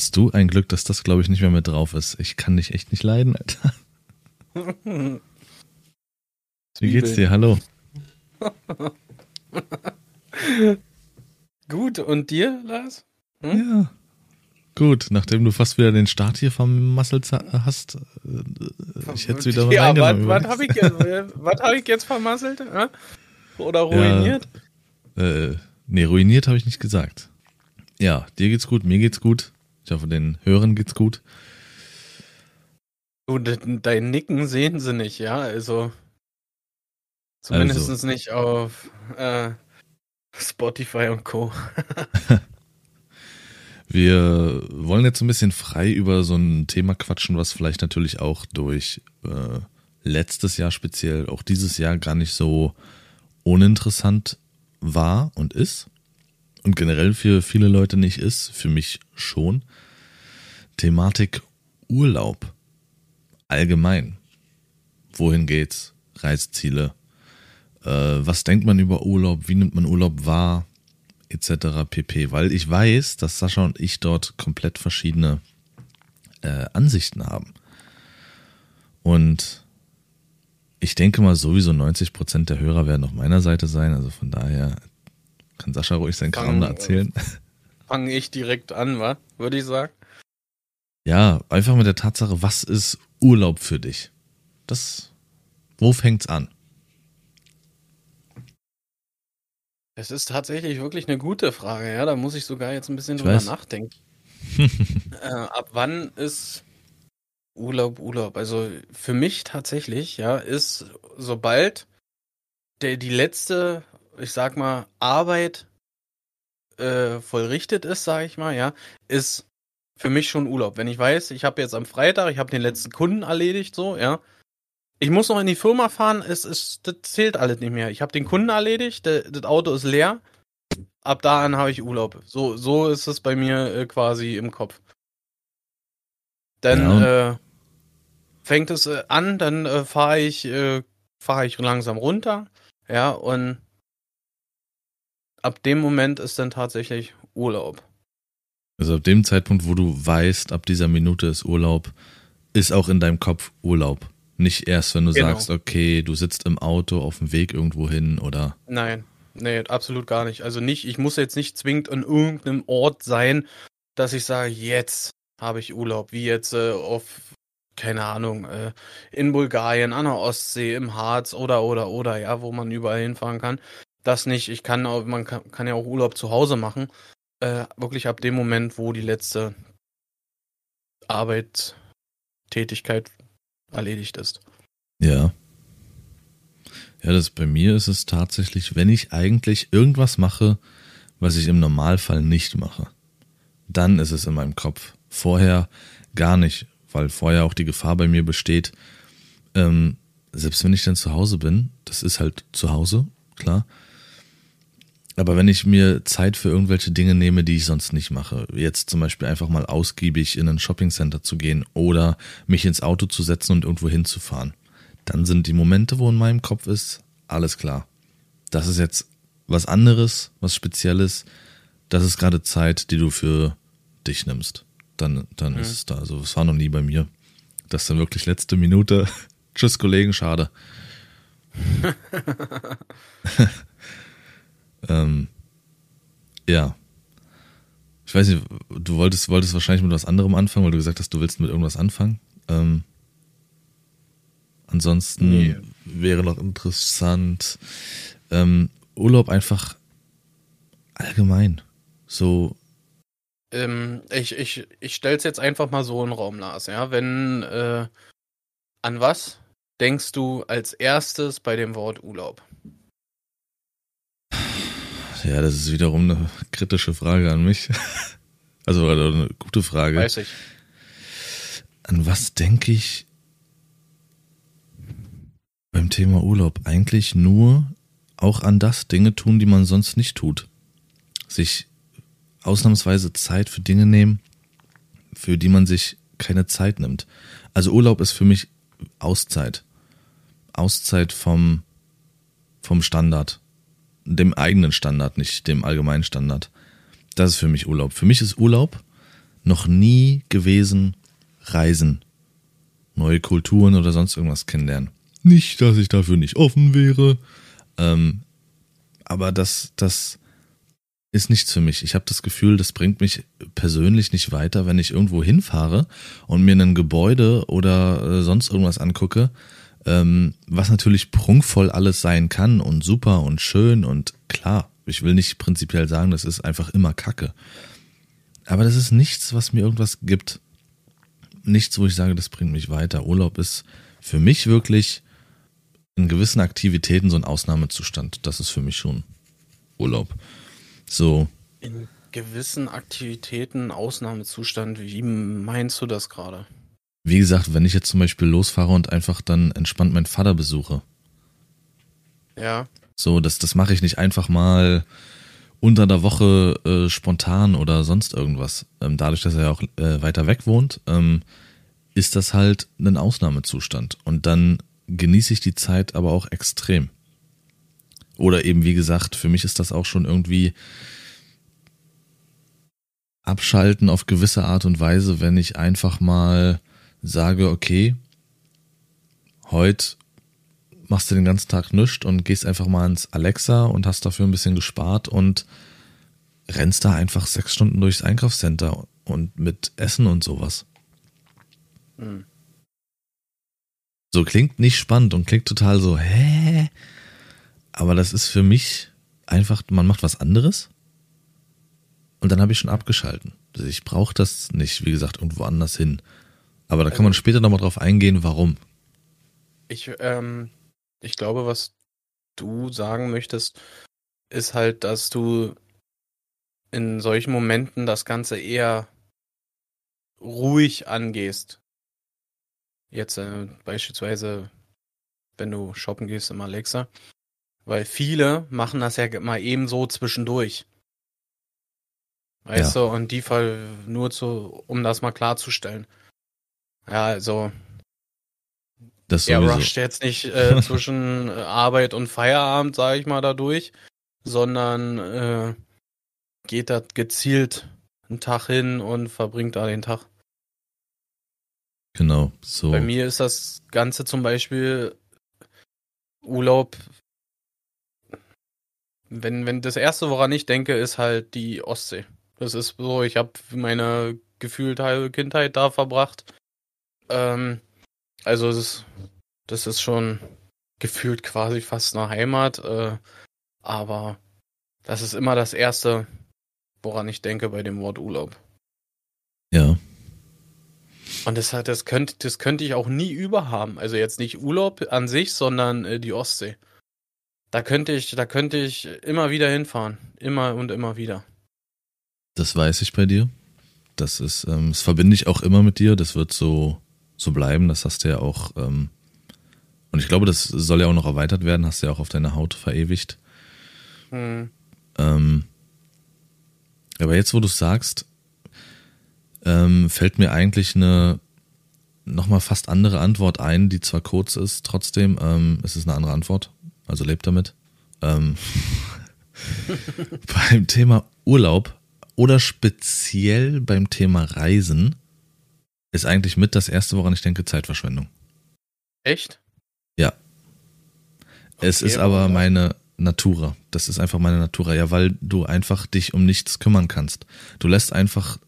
Hast du ein Glück, dass das, glaube ich, nicht mehr mit drauf ist. Ich kann dich echt nicht leiden, Alter. Wie geht's dir? Hallo. Gut, und dir, Lars? Hm? Ja. Gut, nachdem du fast wieder den Start hier vom Muscle hast, äh, ich hätte es wieder ja, reingenommen. Was, was habe ich, jetzt, hab ich jetzt vermasselt? Oder ruiniert? Ja, äh, nee, ruiniert habe ich nicht gesagt. Ja, dir geht's gut, mir geht's gut. Ich hoffe, den Hörern geht's gut. Du, dein Nicken sehen sie nicht, ja, also zumindest also. nicht auf äh, Spotify und Co. Wir wollen jetzt ein bisschen frei über so ein Thema quatschen, was vielleicht natürlich auch durch äh, letztes Jahr speziell, auch dieses Jahr gar nicht so uninteressant war und ist. Und generell für viele Leute nicht ist, für mich schon. Thematik Urlaub. Allgemein. Wohin geht's? Reiseziele. Äh, was denkt man über Urlaub? Wie nimmt man Urlaub wahr? etc. pp. Weil ich weiß, dass Sascha und ich dort komplett verschiedene äh, Ansichten haben. Und ich denke mal, sowieso 90 Prozent der Hörer werden auf meiner Seite sein. Also von daher kann Sascha ruhig seinen Kram da erzählen. Fange ich direkt an, wa? Würde ich sagen. Ja, einfach mit der Tatsache, was ist Urlaub für dich? Das, wo fängt's an? Es ist tatsächlich wirklich eine gute Frage, ja. Da muss ich sogar jetzt ein bisschen ich drüber weiß. nachdenken. äh, ab wann ist Urlaub Urlaub? Also für mich tatsächlich, ja, ist sobald der die letzte, ich sag mal, Arbeit äh, vollrichtet ist, sag ich mal, ja, ist für mich schon Urlaub. Wenn ich weiß, ich habe jetzt am Freitag, ich habe den letzten Kunden erledigt, so, ja, ich muss noch in die Firma fahren, es, es das zählt alles nicht mehr. Ich habe den Kunden erledigt, der, das Auto ist leer. Ab da an habe ich Urlaub. So, so ist es bei mir äh, quasi im Kopf. Dann ja. äh, fängt es äh, an, dann äh, fahre ich, äh, fahre ich langsam runter. Ja, und ab dem Moment ist dann tatsächlich Urlaub. Also ab dem Zeitpunkt, wo du weißt, ab dieser Minute ist Urlaub, ist auch in deinem Kopf Urlaub. Nicht erst, wenn du genau. sagst, okay, du sitzt im Auto auf dem Weg irgendwo hin oder. Nein, nee, absolut gar nicht. Also nicht, ich muss jetzt nicht zwingend an irgendeinem Ort sein, dass ich sage, jetzt habe ich Urlaub, wie jetzt äh, auf, keine Ahnung, äh, in Bulgarien, an der Ostsee, im Harz oder oder oder, ja, wo man überall hinfahren kann. Das nicht. Ich kann auch, man kann, kann ja auch Urlaub zu Hause machen. Äh, wirklich ab dem Moment, wo die letzte Arbeitstätigkeit erledigt ist. Ja. Ja, das bei mir ist es tatsächlich, wenn ich eigentlich irgendwas mache, was ich im Normalfall nicht mache, dann ist es in meinem Kopf. Vorher gar nicht, weil vorher auch die Gefahr bei mir besteht, ähm, selbst wenn ich dann zu Hause bin, das ist halt zu Hause, klar, aber wenn ich mir Zeit für irgendwelche Dinge nehme, die ich sonst nicht mache, jetzt zum Beispiel einfach mal ausgiebig in ein Shoppingcenter zu gehen oder mich ins Auto zu setzen und irgendwo hinzufahren, dann sind die Momente, wo in meinem Kopf ist, alles klar. Das ist jetzt was anderes, was Spezielles. Das ist gerade Zeit, die du für dich nimmst. Dann, dann mhm. ist es da. Also es war noch nie bei mir. Das ist dann wirklich letzte Minute. Tschüss, Kollegen, schade. Ähm, ja. Ich weiß nicht, du wolltest, wolltest wahrscheinlich mit was anderem anfangen, weil du gesagt hast, du willst mit irgendwas anfangen. Ähm, ansonsten nee. wäre noch interessant, ähm, Urlaub einfach allgemein. So. Ähm, ich ich, ich stelle es jetzt einfach mal so in den Raum, Lars. Ja? Wenn, äh, an was denkst du als erstes bei dem Wort Urlaub? Ja, das ist wiederum eine kritische Frage an mich. Also eine gute Frage. Weiß ich. An was denke ich beim Thema Urlaub? Eigentlich nur auch an das Dinge tun, die man sonst nicht tut. Sich ausnahmsweise Zeit für Dinge nehmen, für die man sich keine Zeit nimmt. Also Urlaub ist für mich Auszeit. Auszeit vom, vom Standard dem eigenen Standard, nicht dem allgemeinen Standard. Das ist für mich Urlaub. Für mich ist Urlaub noch nie gewesen, reisen, neue Kulturen oder sonst irgendwas kennenlernen. Nicht, dass ich dafür nicht offen wäre, ähm, aber das, das ist nichts für mich. Ich habe das Gefühl, das bringt mich persönlich nicht weiter, wenn ich irgendwo hinfahre und mir ein Gebäude oder äh, sonst irgendwas angucke, ähm, was natürlich prunkvoll alles sein kann und super und schön und klar. Ich will nicht prinzipiell sagen, das ist einfach immer Kacke. Aber das ist nichts, was mir irgendwas gibt. Nichts, wo ich sage, das bringt mich weiter. Urlaub ist für mich wirklich in gewissen Aktivitäten so ein Ausnahmezustand. Das ist für mich schon Urlaub. So. In gewissen Aktivitäten Ausnahmezustand, wie meinst du das gerade? Wie gesagt, wenn ich jetzt zum Beispiel losfahre und einfach dann entspannt meinen Vater besuche. Ja. So, das, das mache ich nicht einfach mal unter der Woche äh, spontan oder sonst irgendwas. Ähm, dadurch, dass er ja auch äh, weiter weg wohnt, ähm, ist das halt ein Ausnahmezustand. Und dann genieße ich die Zeit aber auch extrem. Oder eben, wie gesagt, für mich ist das auch schon irgendwie abschalten auf gewisse Art und Weise, wenn ich einfach mal sage, okay, heute machst du den ganzen Tag nichts und gehst einfach mal ins Alexa und hast dafür ein bisschen gespart und rennst da einfach sechs Stunden durchs Einkaufscenter und mit Essen und sowas. Mhm. So klingt nicht spannend und klingt total so, hä? Aber das ist für mich einfach, man macht was anderes und dann habe ich schon abgeschalten. Also ich brauche das nicht, wie gesagt, irgendwo anders hin. Aber da kann man also später nochmal drauf eingehen, warum. Ich, ähm, ich glaube, was du sagen möchtest, ist halt, dass du in solchen Momenten das Ganze eher ruhig angehst. Jetzt äh, beispielsweise, wenn du shoppen gehst im Alexa. Weil viele machen das ja mal eben so zwischendurch. Weißt ja. du, und die Fall nur zu, um das mal klarzustellen. Ja, also das er rusht jetzt nicht äh, zwischen äh, Arbeit und Feierabend, sage ich mal, dadurch, sondern äh, geht da gezielt einen Tag hin und verbringt da den Tag. Genau, so. Bei mir ist das Ganze zum Beispiel Urlaub. Wenn, wenn das erste, woran ich denke, ist halt die Ostsee. Das ist so, ich habe meine gefühlt halbe Kindheit da verbracht. Ähm, also es ist, das ist schon gefühlt quasi fast eine Heimat, äh, aber das ist immer das Erste, woran ich denke bei dem Wort Urlaub. Ja. Und das, das, könnte, das könnte ich auch nie überhaben. Also jetzt nicht Urlaub an sich, sondern äh, die Ostsee. Da könnte ich, da könnte ich immer wieder hinfahren. Immer und immer wieder. Das weiß ich bei dir. Das ist, ähm, das verbinde ich auch immer mit dir. Das wird so so bleiben. Das hast du ja auch, ähm, und ich glaube, das soll ja auch noch erweitert werden, hast du ja auch auf deiner Haut verewigt. Mhm. Ähm, aber jetzt, wo du es sagst, ähm, fällt mir eigentlich eine nochmal fast andere Antwort ein, die zwar kurz ist, trotzdem ähm, ist es eine andere Antwort. Also lebt damit. Ähm, beim Thema Urlaub oder speziell beim Thema Reisen ist eigentlich mit das erste, woran ich denke, Zeitverschwendung. Echt? Ja. Okay, es ist aber meine Natura. Das ist einfach meine Natura. Ja, weil du einfach dich um nichts kümmern kannst. Du lässt einfach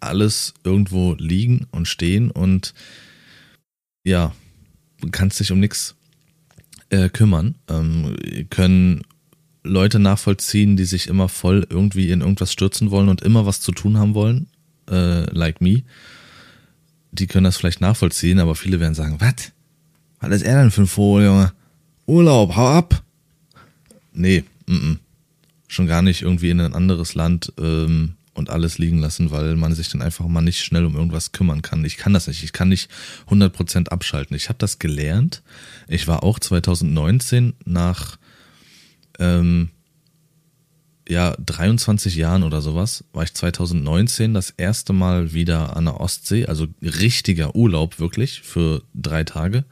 alles irgendwo liegen und stehen und ja, kannst dich um nichts äh, kümmern. Ähm, können Leute nachvollziehen, die sich immer voll irgendwie in irgendwas stürzen wollen und immer was zu tun haben wollen, äh, like me die können das vielleicht nachvollziehen, aber viele werden sagen, was? Was ist er denn für ein Vogel, Junge? Urlaub, hau ab! Nee, m -m. schon gar nicht irgendwie in ein anderes Land ähm, und alles liegen lassen, weil man sich dann einfach mal nicht schnell um irgendwas kümmern kann. Ich kann das nicht. Ich kann nicht 100% abschalten. Ich habe das gelernt. Ich war auch 2019 nach ähm, ja, 23 Jahren oder sowas, war ich 2019 das erste Mal wieder an der Ostsee, also richtiger Urlaub wirklich für drei Tage.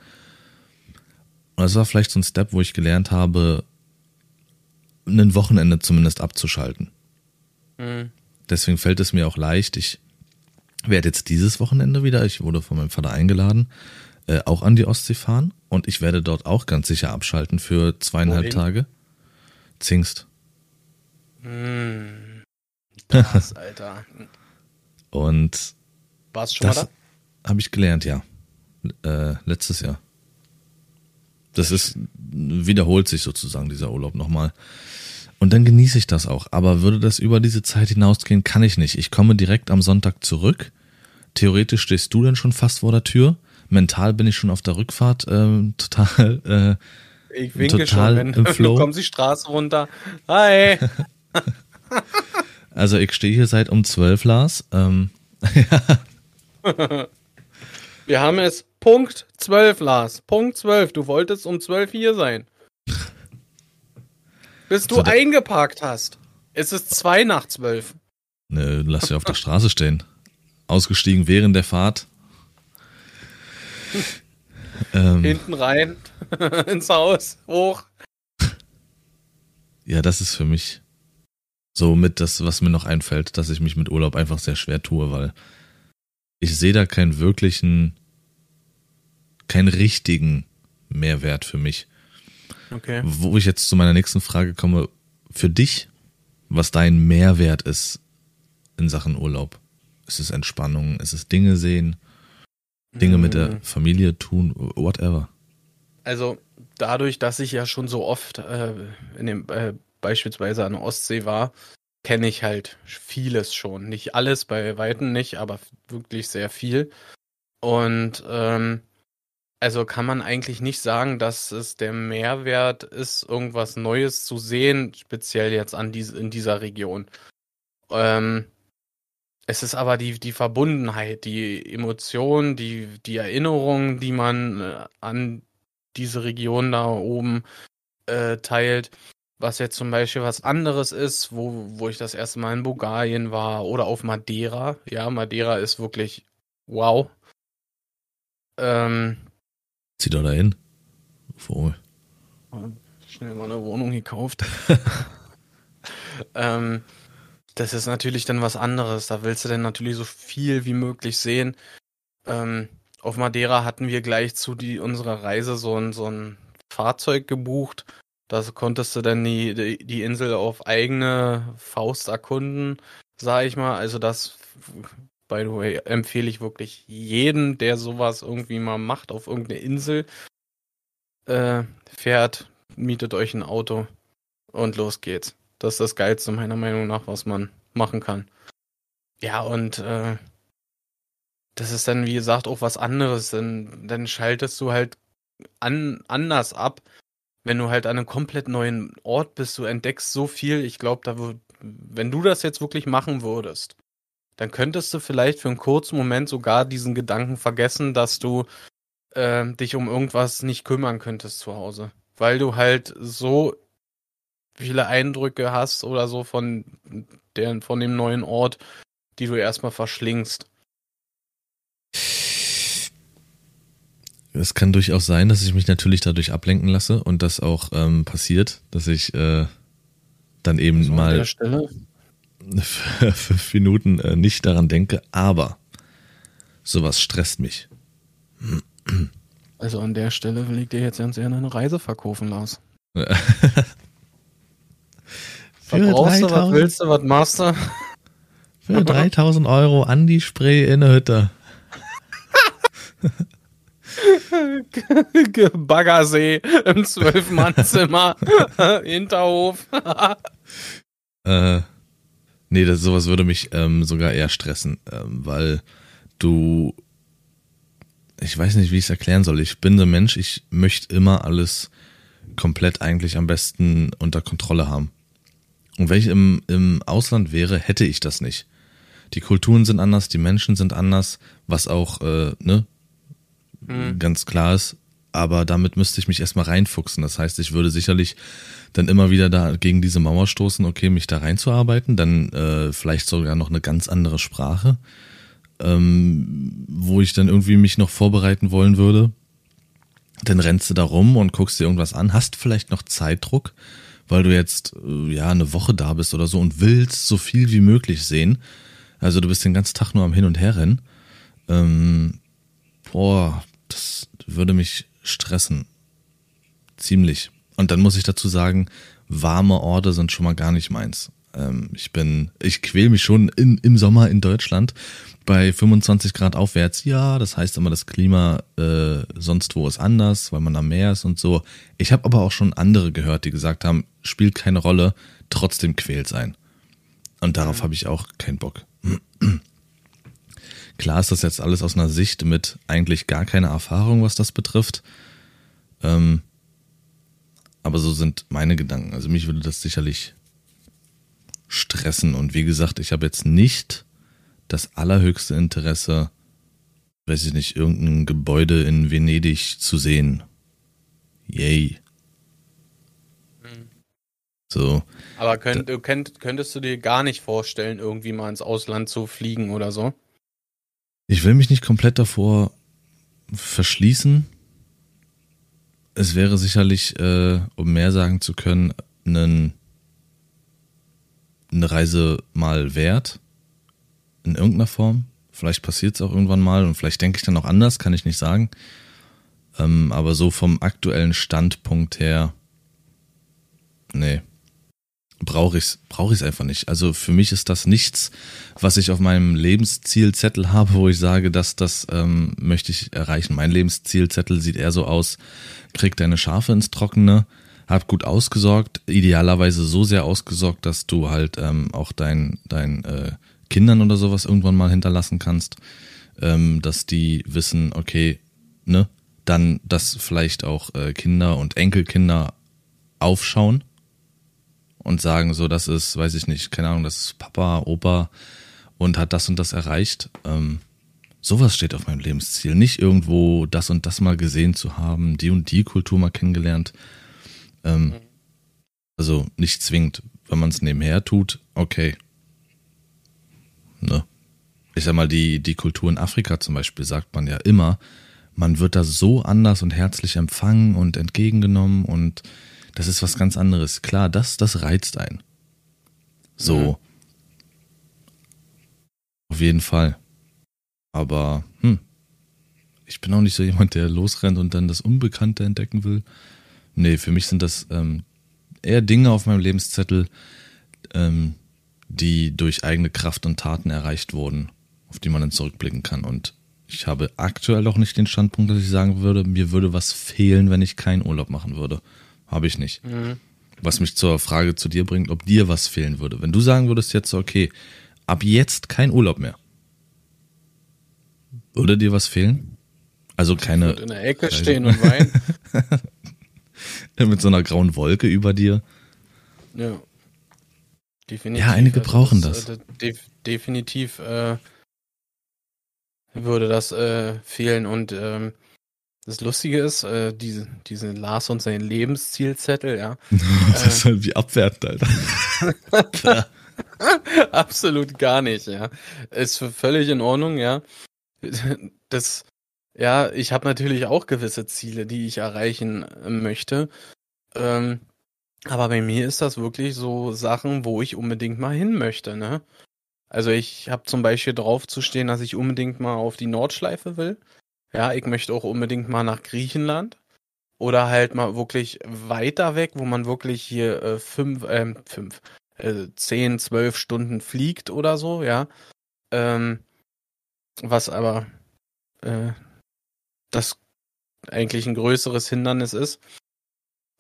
Und das war vielleicht so ein Step, wo ich gelernt habe, ein Wochenende zumindest abzuschalten. Mhm. Deswegen fällt es mir auch leicht. Ich werde jetzt dieses Wochenende wieder, ich wurde von meinem Vater eingeladen, äh, auch an die Ostsee fahren und ich werde dort auch ganz sicher abschalten für zweieinhalb Wohin? Tage. Zingst. Hm, das, Alter. und warst schon mal da? Habe ich gelernt, ja. Äh, letztes Jahr. Das ist, wiederholt sich sozusagen dieser Urlaub nochmal. Und dann genieße ich das auch. Aber würde das über diese Zeit hinausgehen, kann ich nicht. Ich komme direkt am Sonntag zurück. Theoretisch stehst du dann schon fast vor der Tür. Mental bin ich schon auf der Rückfahrt äh, total. Äh, ich winke total schon, wenn im Flow. du kommst die Straße runter. Hi. also ich stehe hier seit um zwölf, Lars. Ähm, Wir haben es Punkt zwölf, Lars. Punkt zwölf. Du wolltest um zwölf hier sein. Bis du so, eingeparkt hast. Es ist zwei nach zwölf. Ne, lass sie auf der Straße stehen. Ausgestiegen während der Fahrt. ähm, Hinten rein, ins Haus, hoch. Ja, das ist für mich so mit das, was mir noch einfällt, dass ich mich mit Urlaub einfach sehr schwer tue, weil ich sehe da keinen wirklichen, keinen richtigen Mehrwert für mich. Okay. Wo ich jetzt zu meiner nächsten Frage komme, für dich, was dein Mehrwert ist in Sachen Urlaub. Ist es Entspannung? Ist es Dinge sehen? Dinge mit der mm. Familie tun? Whatever. Also dadurch, dass ich ja schon so oft äh, in dem äh, beispielsweise an der Ostsee war, kenne ich halt vieles schon. Nicht alles, bei Weitem nicht, aber wirklich sehr viel. Und ähm, also kann man eigentlich nicht sagen, dass es der Mehrwert ist, irgendwas Neues zu sehen, speziell jetzt an diese, in dieser Region. Ähm, es ist aber die, die Verbundenheit, die Emotion, die, die Erinnerung, die man äh, an diese Region da oben äh, teilt. Was jetzt zum Beispiel was anderes ist, wo, wo ich das erste Mal in Bulgarien war oder auf Madeira. Ja, Madeira ist wirklich wow. Ähm, Zieh doch da hin. Vogel. Schnell mal eine Wohnung gekauft. ähm, das ist natürlich dann was anderes. Da willst du dann natürlich so viel wie möglich sehen. Ähm, auf Madeira hatten wir gleich zu die, unserer Reise so ein, so ein Fahrzeug gebucht. Da konntest du dann die, die, die Insel auf eigene Faust erkunden, sag ich mal. Also das by the way, empfehle ich wirklich jeden, der sowas irgendwie mal macht auf irgendeine Insel, äh, fährt, mietet euch ein Auto und los geht's. Das ist das Geilste meiner Meinung nach, was man machen kann. Ja, und äh, das ist dann, wie gesagt, auch was anderes. Dann, dann schaltest du halt an, anders ab, wenn du halt an einem komplett neuen Ort bist. Du entdeckst so viel. Ich glaube, da wenn du das jetzt wirklich machen würdest, dann könntest du vielleicht für einen kurzen Moment sogar diesen Gedanken vergessen, dass du äh, dich um irgendwas nicht kümmern könntest zu Hause. Weil du halt so viele Eindrücke hast oder so von, der, von dem neuen Ort, die du erstmal verschlingst. Es kann durchaus sein, dass ich mich natürlich dadurch ablenken lasse und das auch ähm, passiert, dass ich äh, dann eben also mal. Fünf Minuten äh, nicht daran denke, aber sowas stresst mich. Also an der Stelle will ich dir jetzt ganz gerne eine Reise verkaufen, Lars. Verbrauchst du, was willst du, was machst du? Für 3000 Euro Andi-Spray in der Hütte. Baggersee im Zwölf-Mann-Zimmer, Hinterhof. äh, Nee, das, sowas würde mich ähm, sogar eher stressen, ähm, weil du, ich weiß nicht, wie ich es erklären soll. Ich bin der Mensch, ich möchte immer alles komplett eigentlich am besten unter Kontrolle haben. Und wenn ich im, im Ausland wäre, hätte ich das nicht. Die Kulturen sind anders, die Menschen sind anders, was auch, äh, ne, mhm. ganz klar ist aber damit müsste ich mich erstmal reinfuchsen. Das heißt, ich würde sicherlich dann immer wieder da gegen diese Mauer stoßen, okay, mich da reinzuarbeiten, dann äh, vielleicht sogar noch eine ganz andere Sprache, ähm, wo ich dann irgendwie mich noch vorbereiten wollen würde. Dann rennst du da rum und guckst dir irgendwas an, hast vielleicht noch Zeitdruck, weil du jetzt äh, ja eine Woche da bist oder so und willst so viel wie möglich sehen. Also du bist den ganzen Tag nur am Hin und Her rennen. Ähm, boah, das würde mich stressen. Ziemlich. Und dann muss ich dazu sagen, warme Orte sind schon mal gar nicht meins. Ähm, ich bin, ich quäl mich schon in, im Sommer in Deutschland bei 25 Grad aufwärts. Ja, das heißt immer, das Klima äh, sonst wo ist anders, weil man am Meer ist und so. Ich habe aber auch schon andere gehört, die gesagt haben, spielt keine Rolle, trotzdem quält sein. Und darauf mhm. habe ich auch keinen Bock. Klar ist das jetzt alles aus einer Sicht mit eigentlich gar keiner Erfahrung, was das betrifft. Ähm, aber so sind meine Gedanken. Also mich würde das sicherlich stressen. Und wie gesagt, ich habe jetzt nicht das allerhöchste Interesse, weiß ich nicht, irgendein Gebäude in Venedig zu sehen. Yay. So. Aber könnt, könnt, könntest du dir gar nicht vorstellen, irgendwie mal ins Ausland zu fliegen oder so? Ich will mich nicht komplett davor verschließen. Es wäre sicherlich, äh, um mehr sagen zu können, einen eine Reise mal wert. In irgendeiner Form. Vielleicht passiert es auch irgendwann mal und vielleicht denke ich dann auch anders, kann ich nicht sagen. Ähm, aber so vom aktuellen Standpunkt her, nee, brauche ich es brauch ich's einfach nicht. Also für mich ist das nichts, was ich auf meinem Lebenszielzettel habe, wo ich sage, dass das ähm, möchte ich erreichen. Mein Lebenszielzettel sieht eher so aus, krieg deine Schafe ins Trockene, hab gut ausgesorgt, idealerweise so sehr ausgesorgt, dass du halt ähm, auch dein, dein äh, Kindern oder sowas irgendwann mal hinterlassen kannst, ähm, dass die wissen, okay, ne, dann, dass vielleicht auch äh, Kinder und Enkelkinder aufschauen und sagen, so, das ist, weiß ich nicht, keine Ahnung, das ist Papa, Opa und hat das und das erreicht. Ähm, sowas steht auf meinem Lebensziel. Nicht irgendwo das und das mal gesehen zu haben, die und die Kultur mal kennengelernt. Ähm. Also nicht zwingend, wenn man es nebenher tut, okay. Ne? Ich sag mal, die, die Kultur in Afrika zum Beispiel sagt man ja immer, man wird da so anders und herzlich empfangen und entgegengenommen und das ist was ganz anderes. Klar, das, das reizt einen. So. Mhm. Auf jeden Fall. Aber, hm. Ich bin auch nicht so jemand, der losrennt und dann das Unbekannte entdecken will. Nee, für mich sind das ähm, eher Dinge auf meinem Lebenszettel, ähm, die durch eigene Kraft und Taten erreicht wurden, auf die man dann zurückblicken kann. Und ich habe aktuell auch nicht den Standpunkt, dass ich sagen würde, mir würde was fehlen, wenn ich keinen Urlaub machen würde. Habe ich nicht. Mhm. Was mich zur Frage zu dir bringt, ob dir was fehlen würde. Wenn du sagen würdest jetzt, okay, ab jetzt kein Urlaub mehr. Würde dir was fehlen? Also keine. In der Ecke stehen und weinen. Mit so einer grauen Wolke über dir. Ja. Definitiv. Ja, einige also brauchen das. das. Äh, definitiv äh, würde das äh, fehlen. Und ähm, das Lustige ist, äh, diese, diese Lars und sein Lebenszielzettel, ja. das ist halt wie abwertend, Alter. Absolut gar nicht, ja. Ist völlig in Ordnung, ja. Das ja, ich habe natürlich auch gewisse Ziele, die ich erreichen äh, möchte. Ähm, aber bei mir ist das wirklich so Sachen, wo ich unbedingt mal hin möchte, ne? Also ich habe zum Beispiel drauf zu stehen, dass ich unbedingt mal auf die Nordschleife will. Ja, ich möchte auch unbedingt mal nach Griechenland. Oder halt mal wirklich weiter weg, wo man wirklich hier äh, fünf, äh, fünf, äh, zehn, zwölf Stunden fliegt oder so, ja. Ähm, was aber äh, das eigentlich ein größeres Hindernis ist.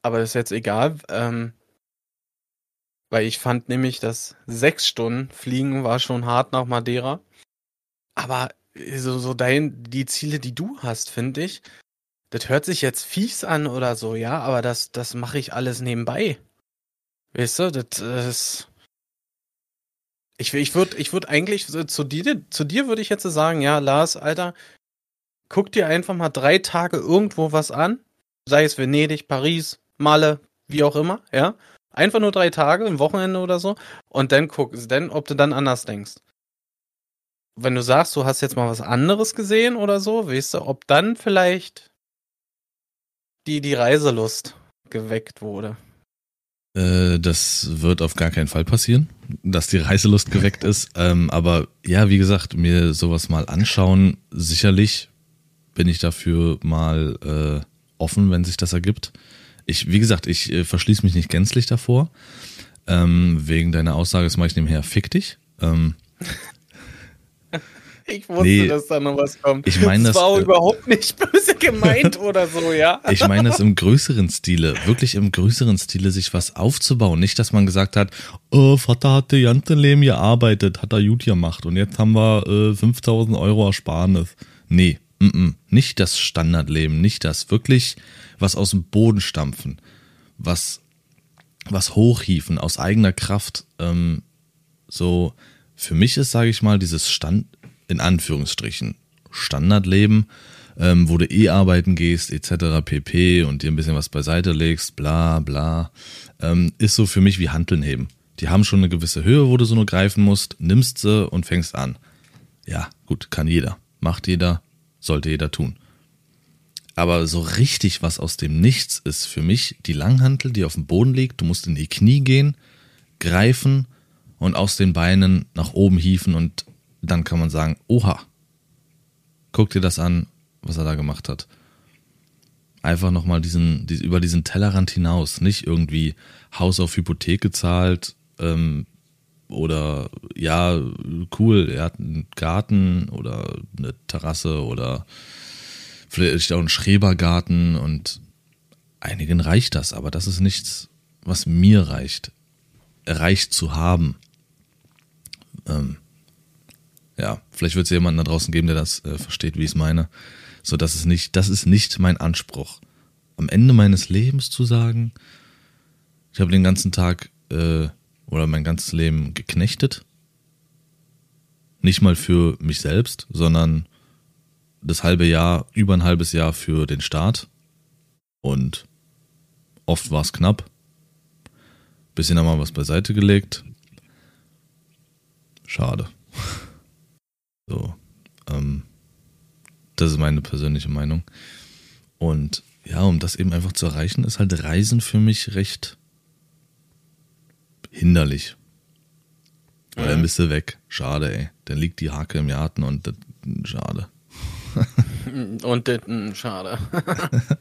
Aber ist jetzt egal, ähm, weil ich fand nämlich, dass sechs Stunden Fliegen war schon hart nach Madeira. Aber so, so dein, die Ziele, die du hast, finde ich, das hört sich jetzt fies an oder so, ja, aber das, das mache ich alles nebenbei. Weißt du, das ist. Ich, ich würde ich würd eigentlich zu dir, zu dir würde ich jetzt sagen, ja, Lars, Alter, guck dir einfach mal drei Tage irgendwo was an, sei es Venedig, Paris, Malle, wie auch immer, ja. Einfach nur drei Tage, ein Wochenende oder so, und dann guck, dann, ob du dann anders denkst. Wenn du sagst, du hast jetzt mal was anderes gesehen oder so, weißt du, ob dann vielleicht die, die Reiselust geweckt wurde. Äh, das wird auf gar keinen Fall passieren, dass die Reiselust geweckt ist. Ähm, aber ja, wie gesagt, mir sowas mal anschauen, sicherlich bin ich dafür mal äh, offen, wenn sich das ergibt. Ich, wie gesagt, ich äh, verschließe mich nicht gänzlich davor. Ähm, wegen deiner Aussage, das mache ich nebenher, fick dich. Ähm, ich wusste, nee, dass da noch was kommt. Ich meine das, das war äh, überhaupt nicht böse gemeint oder so, ja. Ich meine das im größeren Stile, wirklich im größeren Stile, sich was aufzubauen. Nicht, dass man gesagt hat, oh, Vater hatte ganze Leben gearbeitet, hat er gut gemacht und jetzt haben wir äh, 5000 Euro Ersparnis. Nee, m -m, nicht das Standardleben, nicht das. Wirklich was aus dem Boden stampfen, was, was hochhieven aus eigener Kraft. Ähm, so, für mich ist, sage ich mal, dieses Stand, in Anführungsstrichen, Standardleben, ähm, wo du eh arbeiten gehst, etc. pp. und dir ein bisschen was beiseite legst, bla bla, ähm, ist so für mich wie Handeln heben. Die haben schon eine gewisse Höhe, wo du so nur greifen musst, nimmst sie und fängst an. Ja, gut, kann jeder. Macht jeder, sollte jeder tun. Aber so richtig was aus dem Nichts ist für mich die Langhantel, die auf dem Boden liegt. Du musst in die Knie gehen, greifen und aus den Beinen nach oben hieven und dann kann man sagen, oha, guck dir das an, was er da gemacht hat. Einfach nochmal diesen, über diesen Tellerrand hinaus, nicht irgendwie Haus auf Hypothek gezahlt ähm, oder ja, cool, er hat einen Garten oder eine Terrasse oder vielleicht auch einen Schrebergarten und einigen reicht das, aber das ist nichts, was mir reicht. Erreicht zu haben. Ähm, ja, vielleicht wird es jemanden da draußen geben, der das äh, versteht, wie ich es meine. So, das ist nicht, das ist nicht mein Anspruch. Am Ende meines Lebens zu sagen, ich habe den ganzen Tag äh, oder mein ganzes Leben geknechtet. Nicht mal für mich selbst, sondern das halbe Jahr, über ein halbes Jahr für den Start. Und oft war es knapp. Bisschen haben wir was beiseite gelegt. Schade. So, ähm, das ist meine persönliche Meinung. Und ja, um das eben einfach zu erreichen, ist halt Reisen für mich recht hinderlich. Weil mhm. dann bist du weg. Schade, ey. Dann liegt die Hake im Garten und das, schade. und das, schade.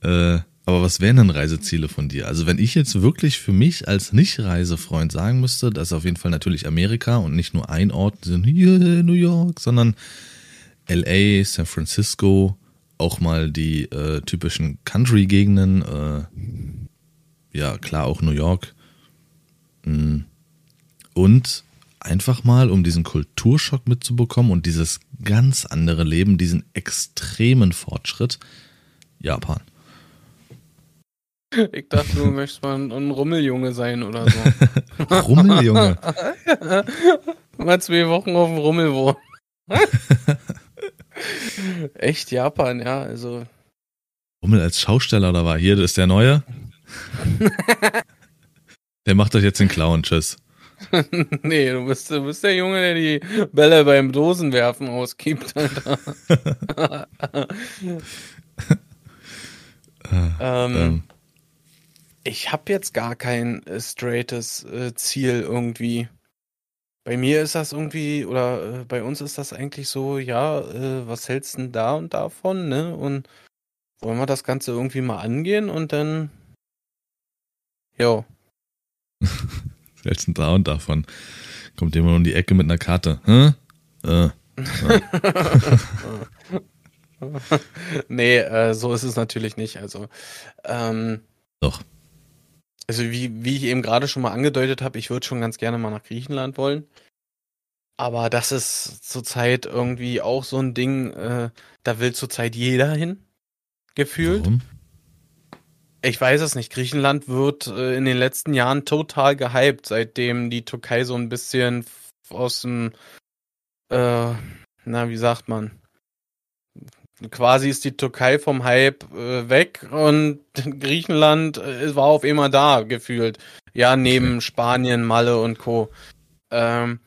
äh, aber was wären denn Reiseziele von dir? Also wenn ich jetzt wirklich für mich als Nicht-Reisefreund sagen müsste, das ist auf jeden Fall natürlich Amerika und nicht nur ein Ort, hier New York, sondern LA, San Francisco, auch mal die äh, typischen Country-Gegenden, äh, ja klar auch New York. Mm. Und einfach mal, um diesen Kulturschock mitzubekommen und dieses ganz andere Leben, diesen extremen Fortschritt, Japan. Ich dachte, du möchtest mal ein, Rummeljunge sein oder so. Rummeljunge? mal zwei Wochen auf dem Rummel wohnen. Echt Japan, ja, also. Rummel als Schausteller da war. Hier, ist der Neue. der macht euch jetzt den Clown, tschüss. nee, du bist, du bist der Junge, der die Bälle beim Dosenwerfen ausgibt, Alter. ähm, ähm. Ich habe jetzt gar kein äh, straightes äh, Ziel irgendwie. Bei mir ist das irgendwie, oder äh, bei uns ist das eigentlich so, ja, äh, was hältst du denn da und davon, ne? Und wollen wir das Ganze irgendwie mal angehen und dann, jo. was hältst du denn da und davon? Kommt jemand um die Ecke mit einer Karte, hä? Äh. nee, äh, so ist es natürlich nicht. Also, ähm, Doch. Also wie, wie ich eben gerade schon mal angedeutet habe, ich würde schon ganz gerne mal nach Griechenland wollen. Aber das ist zurzeit irgendwie auch so ein Ding, äh, da will zurzeit jeder hin, gefühlt. Warum? Ich weiß es nicht. Griechenland wird äh, in den letzten Jahren total gehypt, seitdem die Türkei so ein bisschen aus dem, äh, na, wie sagt man, quasi ist die Türkei vom Hype äh, weg und Griechenland äh, war auf immer da gefühlt. Ja, neben okay. Spanien, Malle und Co. Ähm,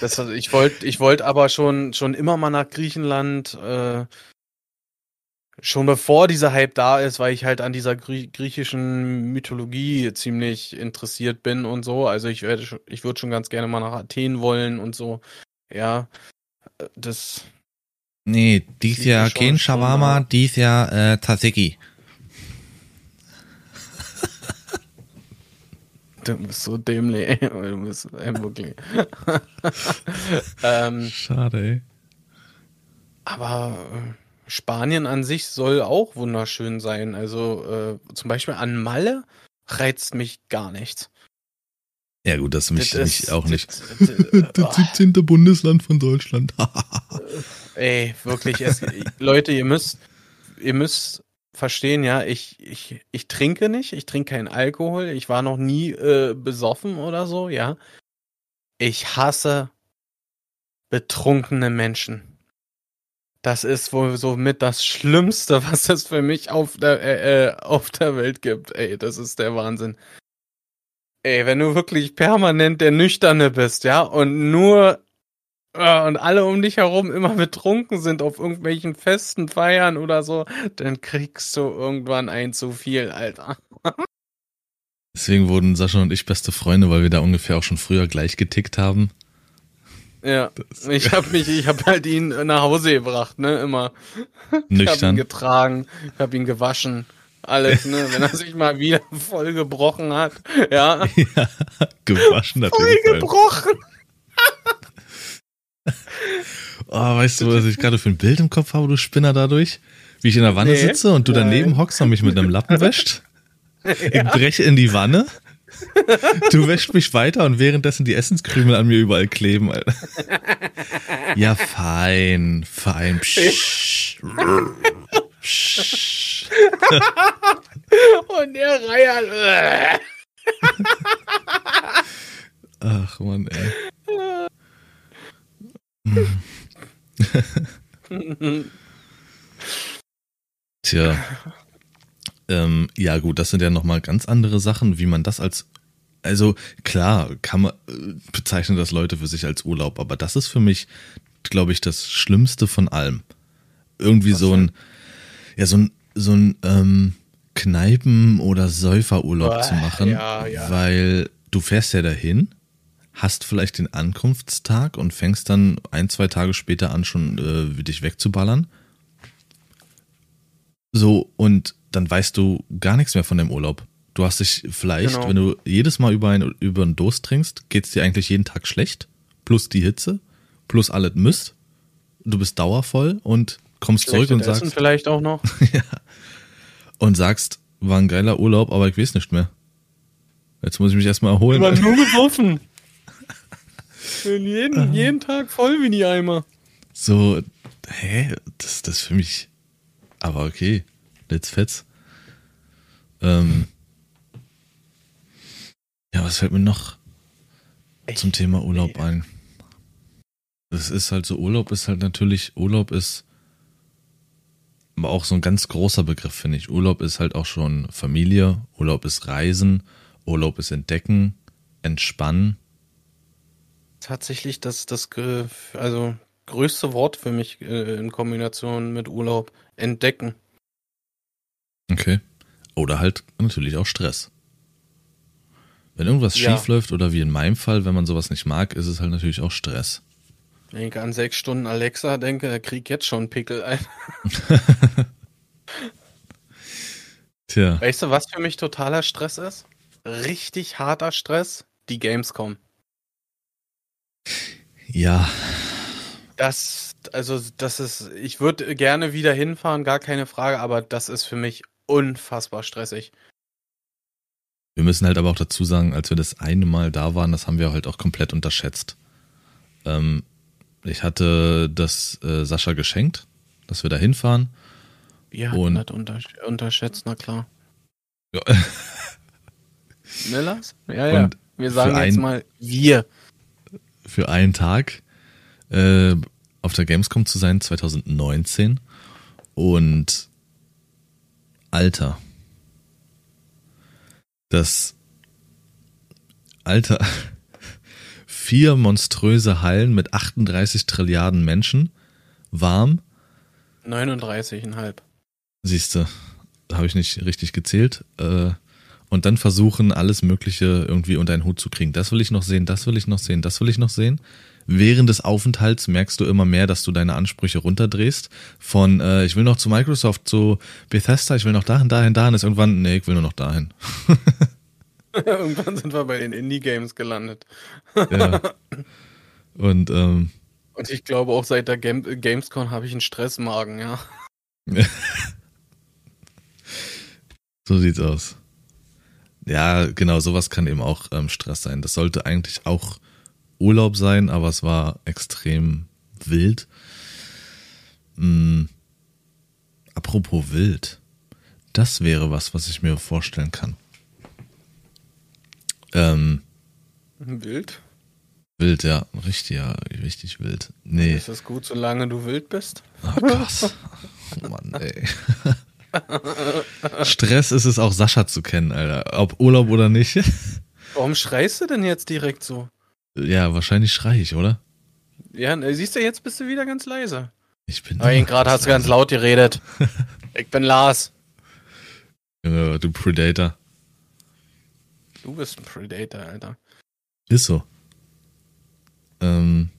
das, ich wollte ich wollte aber schon, schon immer mal nach Griechenland. Äh, schon bevor dieser Hype da ist, weil ich halt an dieser griechischen Mythologie ziemlich interessiert bin und so. Also ich werde, ich würde schon ganz gerne mal nach Athen wollen und so. Ja, das. Nee, dies Jahr kein Shawarma, dies Jahr äh, Tzatziki. Du bist so dämlich, ey. Du bist ey, wirklich. ähm, Schade, ey. Aber äh, Spanien an sich soll auch wunderschön sein. Also äh, zum Beispiel an Malle reizt mich gar nichts. Ja gut, das mich das ist, auch nicht. Das, 17. Bundesland von Deutschland. Ey, wirklich, es, Leute, ihr müsst, ihr müsst verstehen, ja, ich, ich, ich trinke nicht, ich trinke keinen Alkohol, ich war noch nie äh, besoffen oder so, ja. Ich hasse betrunkene Menschen. Das ist wohl so mit das Schlimmste, was es für mich auf der, äh, äh, auf der Welt gibt. Ey, das ist der Wahnsinn. Ey, wenn du wirklich permanent der Nüchterne bist, ja, und nur und alle um dich herum immer betrunken sind auf irgendwelchen Festen, Feiern oder so, dann kriegst du irgendwann ein zu viel, Alter. Deswegen wurden Sascha und ich beste Freunde, weil wir da ungefähr auch schon früher gleich getickt haben. Ja, das ich habe mich, ich habe halt ihn nach Hause gebracht, ne, immer. Nüchtern. Ich habe ihn getragen, ich habe ihn gewaschen, alles, ne, wenn er sich mal wieder voll gebrochen hat, ja. ja gewaschen hat Voll gebrochen. Oh, weißt du, was ich gerade für ein Bild im Kopf habe, du Spinner dadurch? Wie ich in der Wanne nee, sitze und du daneben nein. hockst und mich mit einem Lappen wäscht. Ja. Ich breche in die Wanne Du wäschst mich weiter und währenddessen die Essenskrümel an mir überall kleben, Alter. Ja, fein, fein. Psch. Psch. und der Reiher. Ach man, ey. Tja. Ähm, ja, gut, das sind ja nochmal ganz andere Sachen, wie man das als. Also klar, kann man äh, bezeichnen das Leute für sich als Urlaub, aber das ist für mich, glaube ich, das Schlimmste von allem. Irgendwie Was so ein, ja, so ein, so ein ähm, Kneipen- oder Säuferurlaub oh, zu machen, ja, ja. weil du fährst ja dahin, hast vielleicht den Ankunftstag und fängst dann ein, zwei Tage später an, schon äh, dich wegzuballern. So, und dann weißt du gar nichts mehr von dem Urlaub. Du hast dich vielleicht, genau. wenn du jedes Mal über, ein, über einen Durst trinkst, geht es dir eigentlich jeden Tag schlecht. Plus die Hitze, plus alles Mist. Du bist dauervoll und kommst zurück und Essen sagst. vielleicht auch noch. ja. Und sagst, war ein geiler Urlaub, aber ich weiß nicht mehr. Jetzt muss ich mich erstmal erholen. Ich war nur gesoffen. Jeden, jeden Tag voll wie die Eimer. So, hä? Das, das ist für mich. Aber okay. Let's Fetz. Ähm, ja, was fällt mir noch Echt? zum Thema Urlaub nee. ein? Das ist halt so, Urlaub ist halt natürlich, Urlaub ist aber auch so ein ganz großer Begriff, finde ich. Urlaub ist halt auch schon Familie, Urlaub ist Reisen, Urlaub ist Entdecken, Entspannen. Tatsächlich das, das also größte Wort für mich äh, in Kombination mit Urlaub, Entdecken. Okay. Oder halt natürlich auch Stress. Wenn irgendwas ja. schief läuft oder wie in meinem Fall, wenn man sowas nicht mag, ist es halt natürlich auch Stress. Wenn ich an sechs Stunden Alexa denke, der kriegt jetzt schon einen Pickel ein. Tja. Weißt du, was für mich totaler Stress ist? Richtig harter Stress? Die Gamescom. Ja. Das, also, das ist, ich würde gerne wieder hinfahren, gar keine Frage, aber das ist für mich unfassbar stressig. Wir müssen halt aber auch dazu sagen, als wir das eine Mal da waren, das haben wir halt auch komplett unterschätzt. Ähm, ich hatte das äh, Sascha geschenkt, dass wir da hinfahren. Wir hatten das unter unterschätzt, na klar. Ja. Millers? Ja, ja. Und wir sagen jetzt mal wir. Für einen Tag äh, auf der Gamescom zu sein, 2019. Und Alter. Das Alter. Vier monströse Hallen mit 38 Trilliarden Menschen. Warm. 39,5. Siehst du, habe ich nicht richtig gezählt. Äh, und dann versuchen, alles Mögliche irgendwie unter einen Hut zu kriegen. Das will ich noch sehen, das will ich noch sehen, das will ich noch sehen. Während des Aufenthalts merkst du immer mehr, dass du deine Ansprüche runterdrehst. Von äh, ich will noch zu Microsoft, zu Bethesda, ich will noch dahin, dahin, dahin, ist irgendwann, nee, ich will nur noch dahin. irgendwann sind wir bei den Indie-Games gelandet. ja. Und, ähm, Und ich glaube auch seit der Game Gamescom habe ich einen Stressmagen, ja. so sieht's aus. Ja, genau, sowas kann eben auch ähm, Stress sein. Das sollte eigentlich auch Urlaub sein, aber es war extrem wild. Hm. Apropos wild. Das wäre was, was ich mir vorstellen kann. Ähm, wild? Wild, ja. Richtig, ja, richtig wild. Nee. Ist das gut, solange du wild bist? Oh. Oh Mann, ey. Stress ist es auch Sascha zu kennen, Alter. Ob Urlaub oder nicht. Warum schreist du denn jetzt direkt so? Ja, wahrscheinlich schrei ich, oder? Ja, siehst du, jetzt bist du wieder ganz leise. Ich bin. Aber gerade hast du ganz laut geredet. ich bin Lars. Ja, du Predator. Du bist ein Predator, Alter. Ist so. Ähm,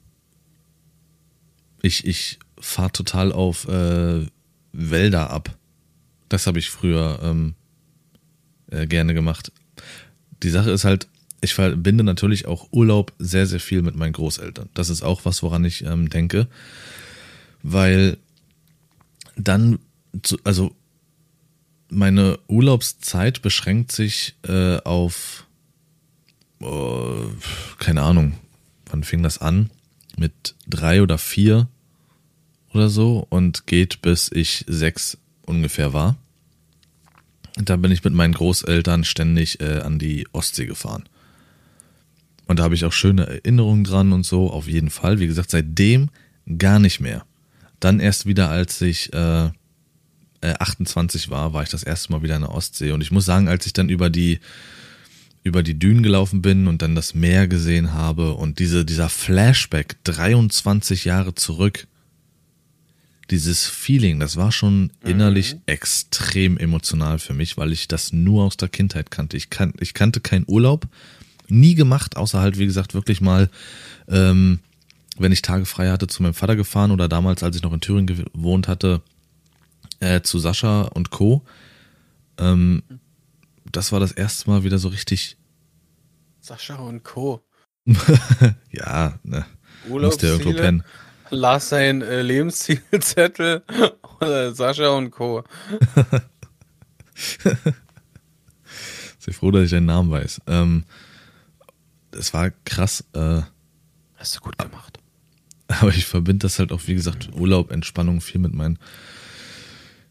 ich ich fahre total auf äh, Wälder ab. Das habe ich früher ähm, äh, gerne gemacht. Die Sache ist halt, ich verbinde natürlich auch Urlaub sehr, sehr viel mit meinen Großeltern. Das ist auch was, woran ich ähm, denke. Weil dann, zu, also meine Urlaubszeit beschränkt sich äh, auf, oh, keine Ahnung, wann fing das an? Mit drei oder vier oder so und geht bis ich sechs ungefähr war. Da bin ich mit meinen Großeltern ständig äh, an die Ostsee gefahren. Und da habe ich auch schöne Erinnerungen dran und so, auf jeden Fall. Wie gesagt, seitdem gar nicht mehr. Dann erst wieder, als ich äh, 28 war, war ich das erste Mal wieder in der Ostsee. Und ich muss sagen, als ich dann über die über die Dünen gelaufen bin und dann das Meer gesehen habe und diese, dieser Flashback 23 Jahre zurück, dieses Feeling, das war schon innerlich mhm. extrem emotional für mich, weil ich das nur aus der Kindheit kannte. Ich, kan ich kannte keinen Urlaub, nie gemacht, außer halt, wie gesagt, wirklich mal, ähm, wenn ich Tage frei hatte, zu meinem Vater gefahren oder damals, als ich noch in Thüringen gewohnt hatte, äh, zu Sascha und Co. Ähm, das war das erste Mal wieder so richtig. Sascha und Co. ja, ne. Musste ja irgendwo pennen. Lass sein äh, Lebenszielzettel oder Sascha und Co. Sehr froh, dass ich deinen Namen weiß. Ähm, es war krass. Äh, Hast du gut gemacht. Aber ich verbinde das halt auch, wie gesagt, Urlaub, Entspannung viel mit meinen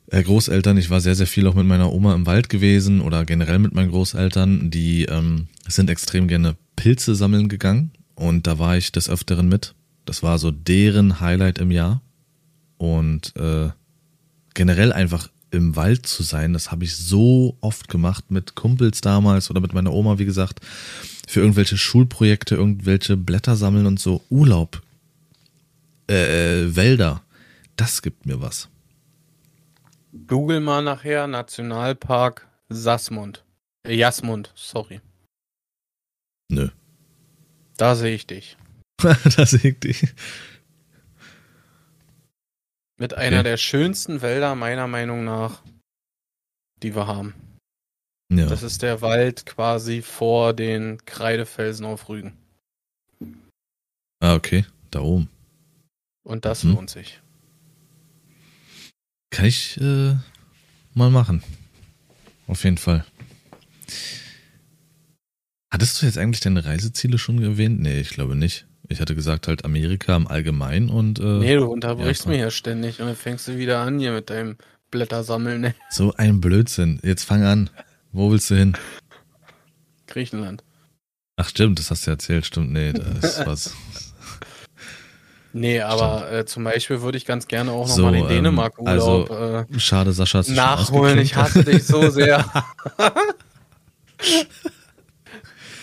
äh, Großeltern. Ich war sehr, sehr viel auch mit meiner Oma im Wald gewesen oder generell mit meinen Großeltern. Die ähm, sind extrem gerne Pilze sammeln gegangen und da war ich des Öfteren mit. Das war so deren Highlight im Jahr. Und äh, generell einfach im Wald zu sein, das habe ich so oft gemacht mit Kumpels damals oder mit meiner Oma, wie gesagt, für irgendwelche Schulprojekte, irgendwelche Blätter sammeln und so. Urlaub, äh, äh Wälder, das gibt mir was. Google mal nachher Nationalpark Sassmund. Äh, Jasmund, sorry. Nö. Da sehe ich dich. da sehe ich dich. Mit einer okay. der schönsten Wälder meiner Meinung nach, die wir haben. Ja. Das ist der Wald quasi vor den Kreidefelsen auf Rügen. Ah, okay. Da oben. Und das hm. lohnt sich. Kann ich äh, mal machen. Auf jeden Fall. Hattest du jetzt eigentlich deine Reiseziele schon erwähnt? Nee, ich glaube nicht. Ich hatte gesagt halt Amerika im Allgemeinen und. Äh, nee, du unterbrichst mich ja ständig und dann fängst du wieder an hier mit deinem Blättersammeln. Ne? So ein Blödsinn. Jetzt fang an. Wo willst du hin? Griechenland. Ach stimmt, das hast du erzählt. Stimmt, nee, das ist was. Nee, aber äh, zum Beispiel würde ich ganz gerne auch nochmal so, den ähm, Dänemark-Urlaub also, äh, schade, Sascha, nachholen. Ich hasse dich so sehr.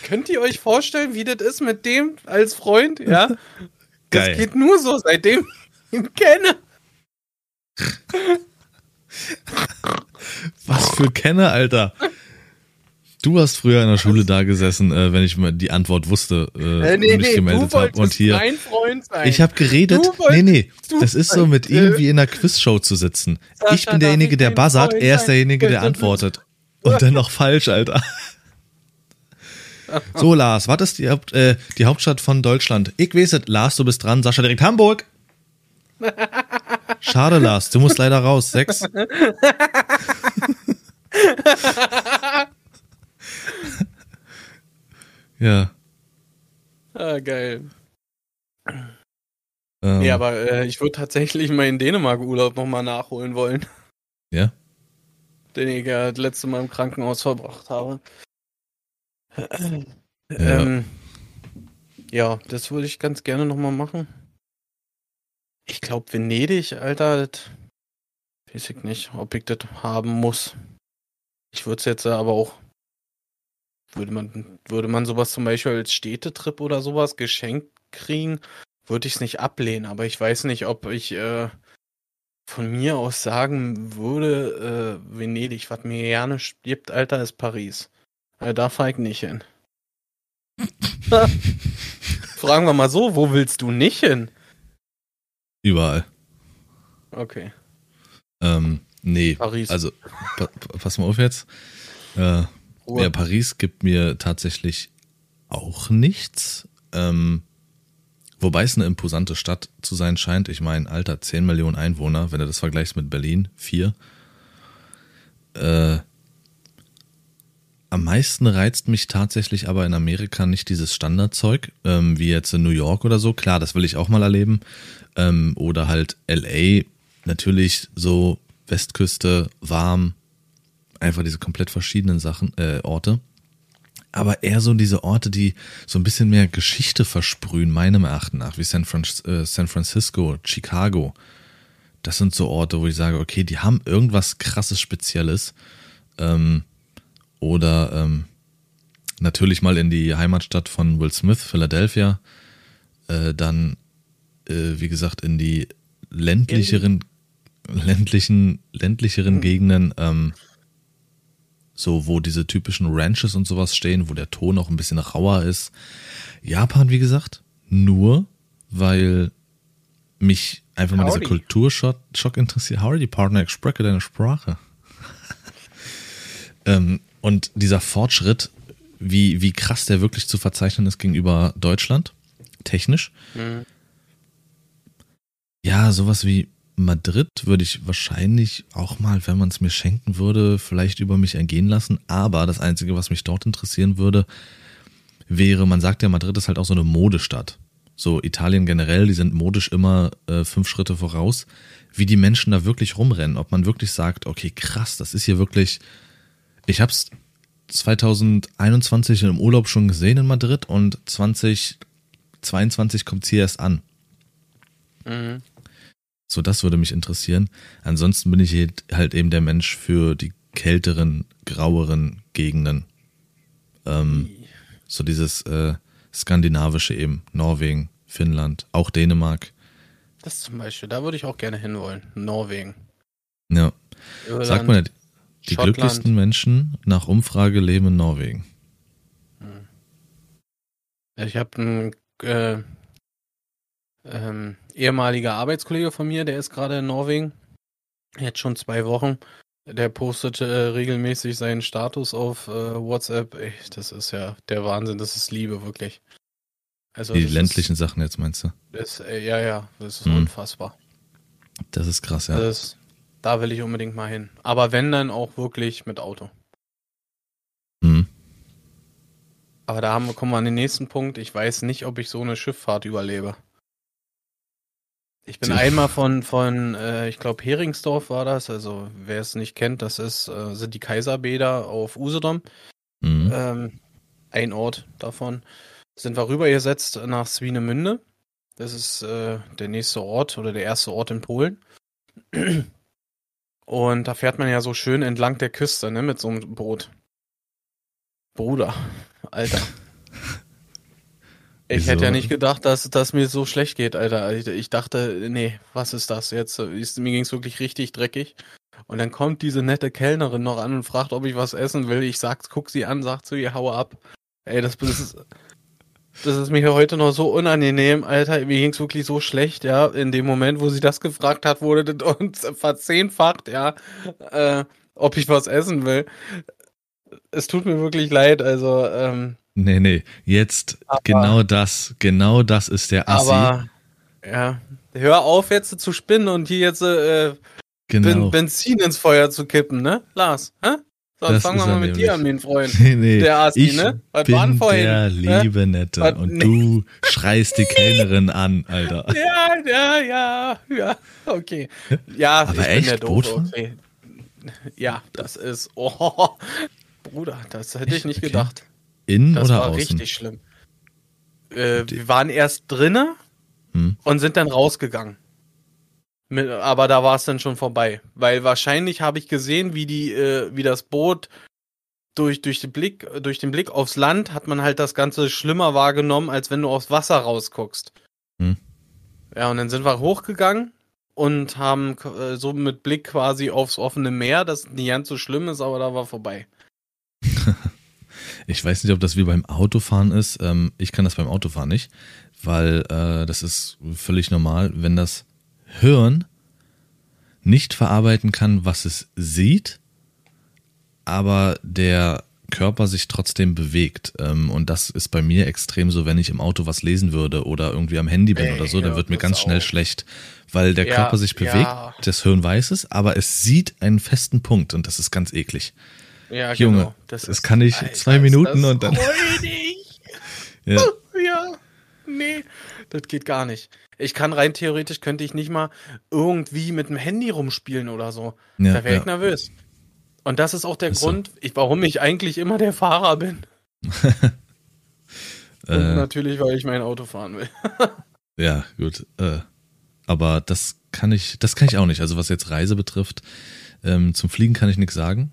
Könnt ihr euch vorstellen, wie das ist mit dem als Freund? Ja, das Geil. geht nur so, seitdem ich ihn kenne. Was für Kenner, Alter. Du hast früher in der Schule da gesessen, äh, wenn ich mal die Antwort wusste äh, äh nee, mich nee, gemeldet habe. Und hier. Mein Freund sein. Ich habe geredet. Nee, nee. Das ist so mit ihm wie in einer Quizshow zu sitzen. Sascha, ich bin derjenige, der buzzert, er ist derjenige, der antwortet. Und dann noch falsch, Alter. So, Lars, was ist die, äh, die Hauptstadt von Deutschland? Ich weiß es. Lars, du bist dran. Sascha direkt Hamburg. Schade, Lars, du musst leider raus. Sechs. ja. Ah, geil. Ähm, ja, aber äh, ich würde tatsächlich mal in Dänemark-Urlaub nochmal nachholen wollen. Ja? Den ich ja das letzte Mal im Krankenhaus verbracht habe. Ja, ähm, ja das würde ich ganz gerne nochmal machen. Ich glaube, Venedig, Alter, das weiß ich nicht, ob ich das haben muss. Ich würde es jetzt aber auch. Würde man, würde man sowas zum Beispiel als Städtetrip oder sowas geschenkt kriegen, würde ich es nicht ablehnen. Aber ich weiß nicht, ob ich äh, von mir aus sagen würde, äh, Venedig, was mir gerne gibt, Alter, ist Paris. Also da fahre ich nicht hin. Fragen wir mal so, wo willst du nicht hin? Überall. Okay. Ähm, nee. Paris. Also, pa pass mal auf jetzt. Äh, ja, Paris gibt mir tatsächlich auch nichts. Ähm, wobei es eine imposante Stadt zu sein scheint. Ich meine, Alter, 10 Millionen Einwohner, wenn du das vergleichst mit Berlin, 4. Äh, am meisten reizt mich tatsächlich aber in Amerika nicht dieses Standardzeug, ähm, wie jetzt in New York oder so. Klar, das will ich auch mal erleben. Ähm, oder halt LA, natürlich so Westküste, warm, einfach diese komplett verschiedenen Sachen, äh, Orte. Aber eher so diese Orte, die so ein bisschen mehr Geschichte versprühen, meinem Erachten nach, wie San, Fran äh, San Francisco, Chicago. Das sind so Orte, wo ich sage, okay, die haben irgendwas krasses Spezielles. Ähm, oder ähm, natürlich mal in die Heimatstadt von Will Smith, Philadelphia. Äh, dann, äh, wie gesagt, in die ländlicheren, ländlichen, ländlicheren mhm. Gegenden, ähm, so wo diese typischen Ranches und sowas stehen, wo der Ton auch ein bisschen rauer ist. Japan, wie gesagt, nur weil mich einfach Howdy. mal dieser Kulturschock interessiert. Howdy, Partner, ich spreche deine Sprache. ähm, und dieser Fortschritt, wie, wie krass der wirklich zu verzeichnen ist gegenüber Deutschland, technisch. Mhm. Ja, sowas wie Madrid würde ich wahrscheinlich auch mal, wenn man es mir schenken würde, vielleicht über mich ergehen lassen. Aber das Einzige, was mich dort interessieren würde, wäre, man sagt ja, Madrid ist halt auch so eine Modestadt. So Italien generell, die sind modisch immer äh, fünf Schritte voraus. Wie die Menschen da wirklich rumrennen, ob man wirklich sagt, okay, krass, das ist hier wirklich ich habe es 2021 im Urlaub schon gesehen in Madrid und 2022 kommt es hier erst an. Mhm. So, das würde mich interessieren. Ansonsten bin ich halt eben der Mensch für die kälteren, graueren Gegenden. Ähm, so dieses äh, skandinavische eben, Norwegen, Finnland, auch Dänemark. Das zum Beispiel, da würde ich auch gerne hinwollen. Norwegen. Ja. Irland. Sag mal, die Schottland. glücklichsten Menschen nach Umfrage leben in Norwegen. Ich habe einen äh, ähm, ehemaliger Arbeitskollege von mir, der ist gerade in Norwegen. Jetzt schon zwei Wochen. Der postet äh, regelmäßig seinen Status auf äh, WhatsApp. Ey, das ist ja der Wahnsinn. Das ist Liebe, wirklich. Also, Die ländlichen ist, Sachen jetzt meinst du? Das, äh, ja, ja, das ist hm. unfassbar. Das ist krass, ja. Das, da will ich unbedingt mal hin. Aber wenn, dann auch wirklich mit Auto. Mhm. Aber da haben, kommen wir an den nächsten Punkt. Ich weiß nicht, ob ich so eine Schifffahrt überlebe. Ich bin einmal von, von äh, ich glaube, Heringsdorf war das. Also, wer es nicht kennt, das ist, äh, sind die Kaiserbäder auf Usedom. Mhm. Ähm, ein Ort davon. Sind wir rübergesetzt nach Swinemünde. Das ist äh, der nächste Ort oder der erste Ort in Polen. Und da fährt man ja so schön entlang der Küste, ne, mit so einem Boot. Bruder, Alter. Ich Wieso? hätte ja nicht gedacht, dass, dass mir so schlecht geht, Alter. Ich dachte, nee, was ist das jetzt? Mir ging es wirklich richtig dreckig. Und dann kommt diese nette Kellnerin noch an und fragt, ob ich was essen will. Ich sag's, guck sie an, sag zu ihr, hau ab. Ey, das, das ist, das ist mir heute noch so unangenehm, Alter. Mir ging's wirklich so schlecht, ja. In dem Moment, wo sie das gefragt hat, wurde das uns verzehnfacht, ja, äh, ob ich was essen will. Es tut mir wirklich leid, also, ähm, Nee, nee, jetzt aber, genau das, genau das ist der Assi. Aber, ja, hör auf jetzt zu spinnen und hier jetzt äh, genau. Benzin ins Feuer zu kippen, ne, Lars? Hä? So, das fangen wir mal mit dir an, mein Freund. Nee, nee. Der Assi, ich ne? Was bin vorhin, der liebe Nette Was, und nee. du schreist die Kellnerin an, Alter. Ja, ja, ja, ja, okay. Ja, Aber ich echt, bin der Doofe, okay. Ja, das ist, oh, Bruder, das hätte ich nicht okay. gedacht. Innen das oder war außen? richtig schlimm. Äh, wir waren erst drinnen hm. und sind dann rausgegangen. Mit, aber da war es dann schon vorbei, weil wahrscheinlich habe ich gesehen, wie die, äh, wie das Boot durch durch den Blick durch den Blick aufs Land hat man halt das Ganze schlimmer wahrgenommen, als wenn du aufs Wasser rausguckst. Hm. Ja, und dann sind wir hochgegangen und haben äh, so mit Blick quasi aufs offene Meer, das nicht ganz so schlimm ist, aber da war vorbei. ich weiß nicht, ob das wie beim Autofahren ist. Ähm, ich kann das beim Autofahren nicht, weil äh, das ist völlig normal, wenn das Hirn nicht verarbeiten kann, was es sieht, aber der Körper sich trotzdem bewegt. Ähm, und das ist bei mir extrem so, wenn ich im Auto was lesen würde oder irgendwie am Handy bin oder so, dann wird mir ganz schnell schlecht, weil der ja, Körper sich bewegt, ja. das Hirn weiß es, aber es sieht einen festen Punkt und das ist ganz eklig. Ja, Junge, genau. das, das kann ich Alter, zwei Minuten und dann. ja. ja, nee, das geht gar nicht. Ich kann rein theoretisch, könnte ich nicht mal irgendwie mit dem Handy rumspielen oder so. Ja, da wäre ich ja. nervös. Und das ist auch der ist Grund, so. ich, warum ich eigentlich immer der Fahrer bin. Und äh, natürlich, weil ich mein Auto fahren will. ja, gut. Äh, aber das kann ich, das kann ich auch nicht. Also was jetzt Reise betrifft, ähm, zum Fliegen kann ich nichts sagen.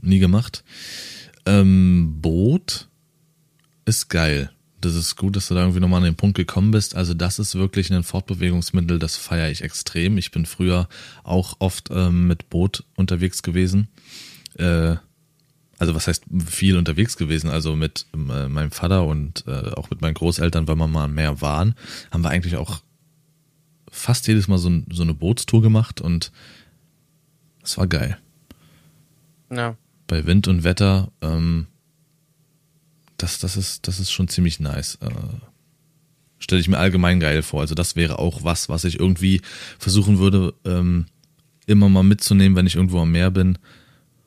Nie gemacht. Ähm, Boot ist geil das ist gut, dass du da irgendwie nochmal an den Punkt gekommen bist. Also das ist wirklich ein Fortbewegungsmittel, das feiere ich extrem. Ich bin früher auch oft ähm, mit Boot unterwegs gewesen. Äh, also was heißt viel unterwegs gewesen? Also mit äh, meinem Vater und äh, auch mit meinen Großeltern, weil wir mal mehr waren, haben wir eigentlich auch fast jedes Mal so, so eine Bootstour gemacht und es war geil. Ja. Bei Wind und Wetter ähm, das, das, ist, das ist schon ziemlich nice. Äh, Stelle ich mir allgemein geil vor. Also das wäre auch was, was ich irgendwie versuchen würde, ähm, immer mal mitzunehmen, wenn ich irgendwo am Meer bin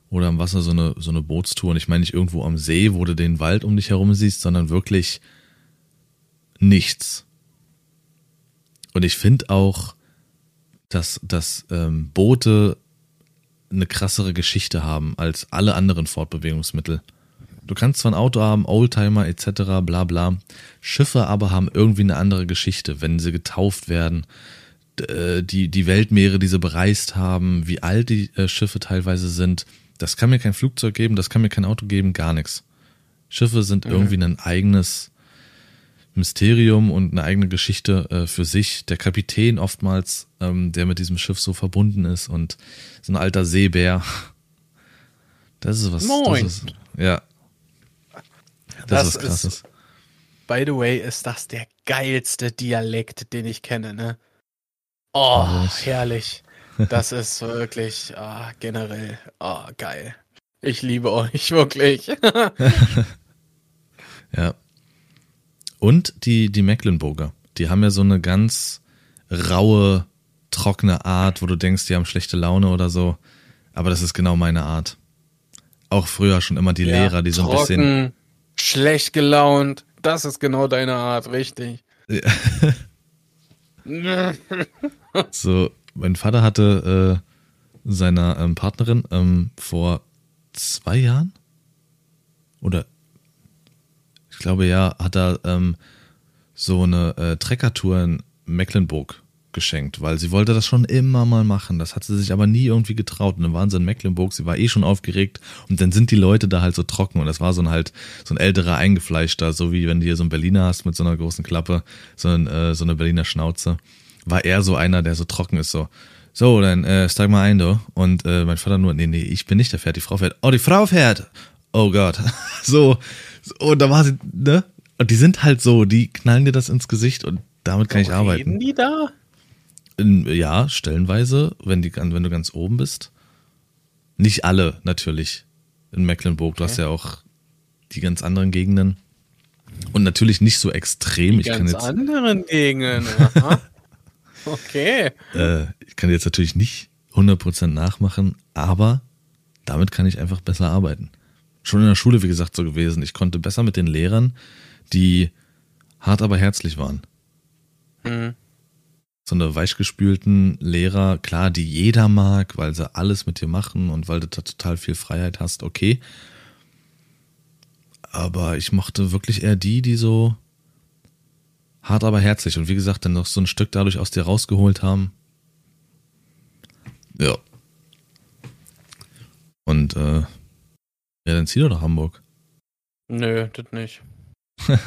oder am Wasser, so eine, so eine Bootstour. Und ich meine nicht irgendwo am See, wo du den Wald um dich herum siehst, sondern wirklich nichts. Und ich finde auch, dass, dass ähm, Boote eine krassere Geschichte haben als alle anderen Fortbewegungsmittel. Du kannst zwar ein Auto haben, Oldtimer etc., bla bla. Schiffe aber haben irgendwie eine andere Geschichte, wenn sie getauft werden. Äh, die, die Weltmeere, die sie bereist haben, wie alt die äh, Schiffe teilweise sind. Das kann mir kein Flugzeug geben, das kann mir kein Auto geben, gar nichts. Schiffe sind mhm. irgendwie ein eigenes Mysterium und eine eigene Geschichte äh, für sich. Der Kapitän oftmals, ähm, der mit diesem Schiff so verbunden ist und so ein alter Seebär. Das ist was. Moin. Ist, ja, das, das ist krass. Ist, by the way, ist das der geilste Dialekt, den ich kenne, ne? Oh, Was? herrlich. Das ist wirklich oh, generell oh, geil. Ich liebe euch wirklich. ja. Und die, die Mecklenburger, die haben ja so eine ganz raue, trockene Art, wo du denkst, die haben schlechte Laune oder so. Aber das ist genau meine Art. Auch früher schon immer die ja, Lehrer, die so ein bisschen schlecht gelaunt. Das ist genau deine Art, richtig. Ja. so, mein Vater hatte äh, seiner ähm, Partnerin ähm, vor zwei Jahren oder ich glaube ja, hat er ähm, so eine äh, Treckertour in Mecklenburg geschenkt, weil sie wollte das schon immer mal machen. Das hat sie sich aber nie irgendwie getraut. Und dann waren sie in Mecklenburg, sie war eh schon aufgeregt und dann sind die Leute da halt so trocken und das war so ein halt so ein älterer eingefleischter, so wie wenn du hier so einen Berliner hast mit so einer großen Klappe, so, ein, äh, so eine Berliner Schnauze. War er so einer, der so trocken ist, so so, dann äh, steig mal ein, du. Und äh, mein Vater nur, nee, nee, ich bin nicht der Pferd, die Frau fährt. Oh, die Frau fährt. Oh Gott. so, und da war sie, ne? Und die sind halt so, die knallen dir das ins Gesicht und damit kann so, ich arbeiten. Reden die da? In, ja, stellenweise, wenn, die, wenn du ganz oben bist. Nicht alle, natürlich. In Mecklenburg. Du hast ja auch die ganz anderen Gegenden. Und natürlich nicht so extrem. Die ich ganz kann jetzt, anderen Gegenden. Aha. okay. Äh, ich kann jetzt natürlich nicht 100% nachmachen, aber damit kann ich einfach besser arbeiten. Schon in der Schule, wie gesagt, so gewesen. Ich konnte besser mit den Lehrern, die hart aber herzlich waren. Mhm. So eine weichgespülten Lehrer, klar, die jeder mag, weil sie alles mit dir machen und weil du da total viel Freiheit hast, okay. Aber ich mochte wirklich eher die, die so hart aber herzlich und wie gesagt dann noch so ein Stück dadurch aus dir rausgeholt haben. Ja. Und äh, ja, dann zieh doch nach Hamburg. Nö, das nicht.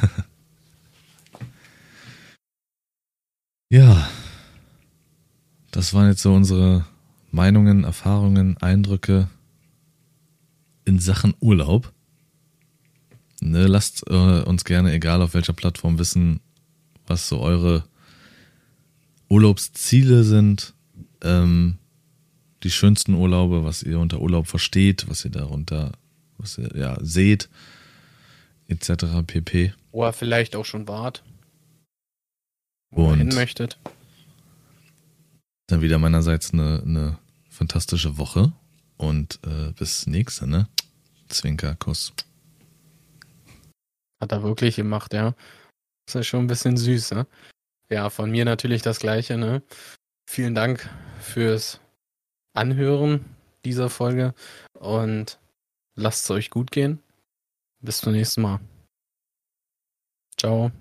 ja. Das waren jetzt so unsere Meinungen, Erfahrungen, Eindrücke in Sachen Urlaub. Ne, lasst äh, uns gerne, egal auf welcher Plattform, wissen, was so eure Urlaubsziele sind, ähm, die schönsten Urlaube, was ihr unter Urlaub versteht, was ihr darunter, was ihr ja seht, etc. pp. Ihr vielleicht auch schon wart. Wo ihr hin möchtet. Dann wieder meinerseits eine, eine fantastische Woche und äh, bis nächste, ne? Zwinker, Kuss. Hat er wirklich gemacht, ja. Ist schon ein bisschen süß, ne? Ja, von mir natürlich das Gleiche, ne? Vielen Dank fürs Anhören dieser Folge und lasst es euch gut gehen. Bis zum nächsten Mal. Ciao.